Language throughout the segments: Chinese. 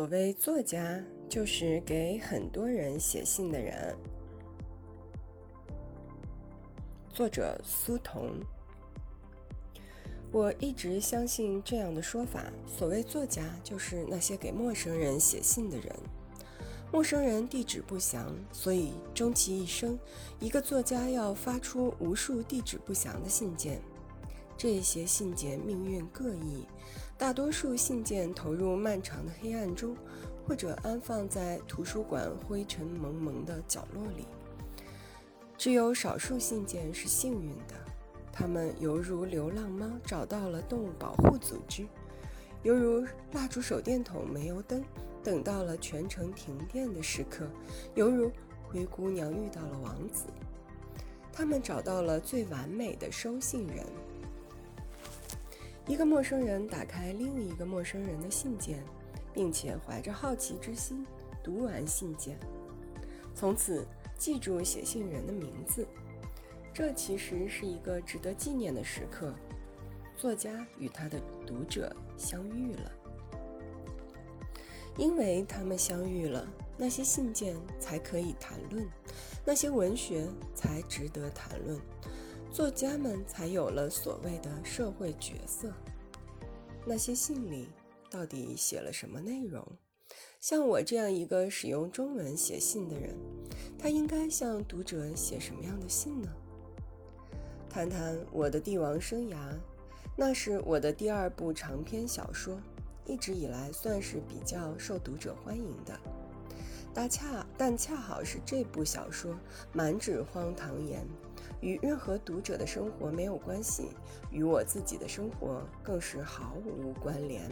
所谓作家，就是给很多人写信的人。作者苏童。我一直相信这样的说法：所谓作家，就是那些给陌生人写信的人。陌生人地址不详，所以终其一生，一个作家要发出无数地址不详的信件。这些信件命运各异。大多数信件投入漫长的黑暗中，或者安放在图书馆灰尘蒙蒙的角落里。只有少数信件是幸运的，它们犹如流浪猫找到了动物保护组织，犹如蜡烛手电筒煤油灯，等到了全城停电的时刻，犹如灰姑娘遇到了王子。他们找到了最完美的收信人。一个陌生人打开另一个陌生人的信件，并且怀着好奇之心读完信件，从此记住写信人的名字。这其实是一个值得纪念的时刻。作家与他的读者相遇了，因为他们相遇了，那些信件才可以谈论，那些文学才值得谈论。作家们才有了所谓的社会角色。那些信里到底写了什么内容？像我这样一个使用中文写信的人，他应该向读者写什么样的信呢？谈谈我的帝王生涯，那是我的第二部长篇小说，一直以来算是比较受读者欢迎的。但恰但恰好是这部小说满纸荒唐言。与任何读者的生活没有关系，与我自己的生活更是毫无关联。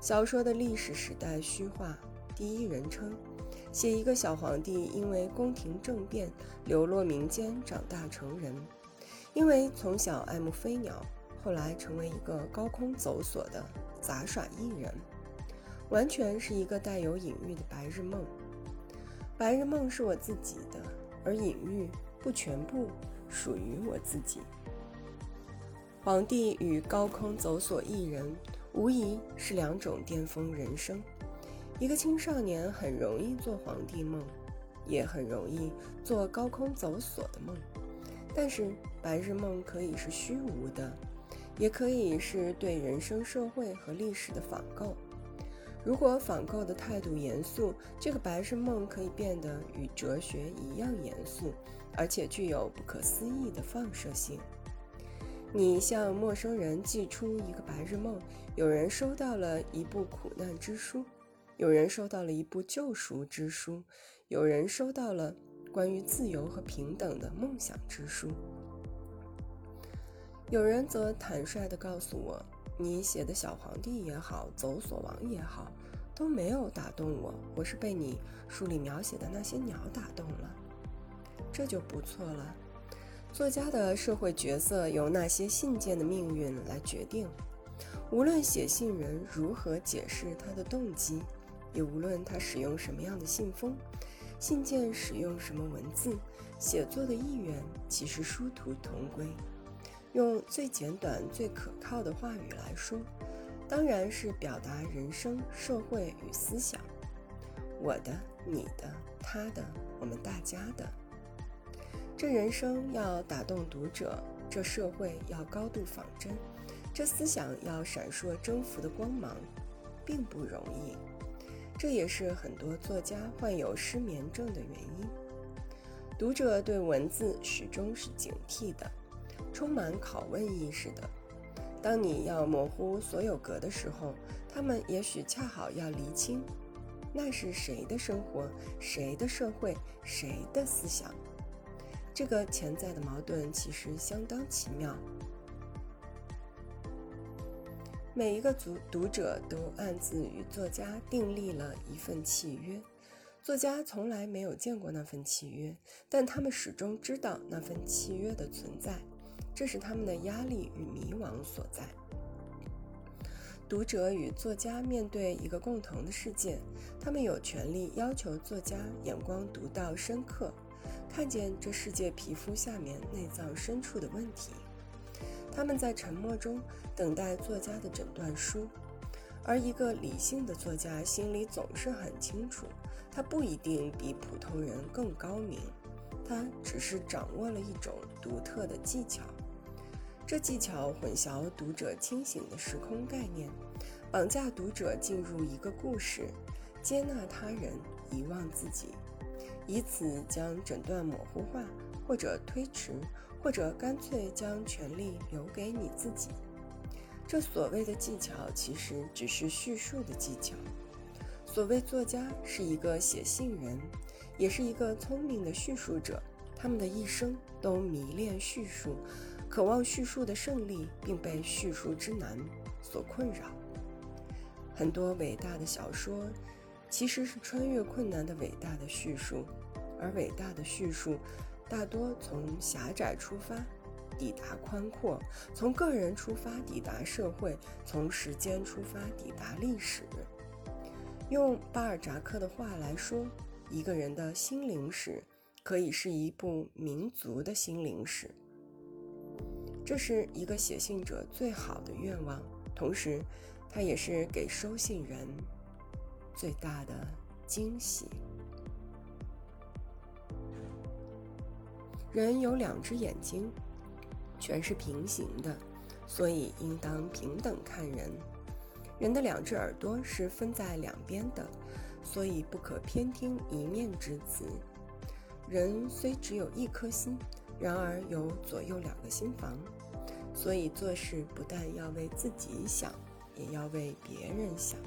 小说的历史时代虚化，第一人称，写一个小皇帝因为宫廷政变流落民间长大成人，因为从小爱慕飞鸟，后来成为一个高空走索的杂耍艺人，完全是一个带有隐喻的白日梦。白日梦是我自己的，而隐喻。不全部属于我自己。皇帝与高空走索艺人，无疑是两种巅峰人生。一个青少年很容易做皇帝梦，也很容易做高空走索的梦。但是白日梦可以是虚无的，也可以是对人生、社会和历史的仿构。如果仿构的态度严肃，这个白日梦可以变得与哲学一样严肃。而且具有不可思议的放射性。你向陌生人寄出一个白日梦，有人收到了一部苦难之书，有人收到了一部救赎之书，有人收到了关于自由和平等的梦想之书。有人则坦率地告诉我：“你写的小皇帝也好，走索王也好，都没有打动我。我是被你书里描写的那些鸟打动了。”这就不错了。作家的社会角色由那些信件的命运来决定。无论写信人如何解释他的动机，也无论他使用什么样的信封，信件使用什么文字，写作的意愿其实殊途同归。用最简短、最可靠的话语来说，当然是表达人生、社会与思想。我的、你的、他的、我们大家的。这人生要打动读者，这社会要高度仿真，这思想要闪烁征服的光芒，并不容易。这也是很多作家患有失眠症的原因。读者对文字始终是警惕的，充满拷问意识的。当你要模糊所有格的时候，他们也许恰好要厘清，那是谁的生活，谁的社会，谁的思想。这个潜在的矛盾其实相当奇妙。每一个读读者都暗自与作家订立了一份契约，作家从来没有见过那份契约，但他们始终知道那份契约的存在，这是他们的压力与迷惘所在。读者与作家面对一个共同的世界，他们有权利要求作家眼光独到深刻。看见这世界皮肤下面内脏深处的问题，他们在沉默中等待作家的诊断书，而一个理性的作家心里总是很清楚，他不一定比普通人更高明，他只是掌握了一种独特的技巧。这技巧混淆读者清醒的时空概念，绑架读者进入一个故事，接纳他人，遗忘自己，以此将诊断模糊化，或者推迟，或者干脆将权力留给你自己。这所谓的技巧，其实只是叙述的技巧。所谓作家是一个写信人，也是一个聪明的叙述者，他们的一生都迷恋叙述。渴望叙述的胜利，并被叙述之难所困扰。很多伟大的小说，其实是穿越困难的伟大的叙述，而伟大的叙述大多从狭窄出发，抵达宽阔；从个人出发，抵达社会；从时间出发，抵达历史。用巴尔扎克的话来说，一个人的心灵史，可以是一部民族的心灵史。这是一个写信者最好的愿望，同时，它也是给收信人最大的惊喜。人有两只眼睛，全是平行的，所以应当平等看人。人的两只耳朵是分在两边的，所以不可偏听一面之词。人虽只有一颗心。然而有左右两个心房，所以做事不但要为自己想，也要为别人想。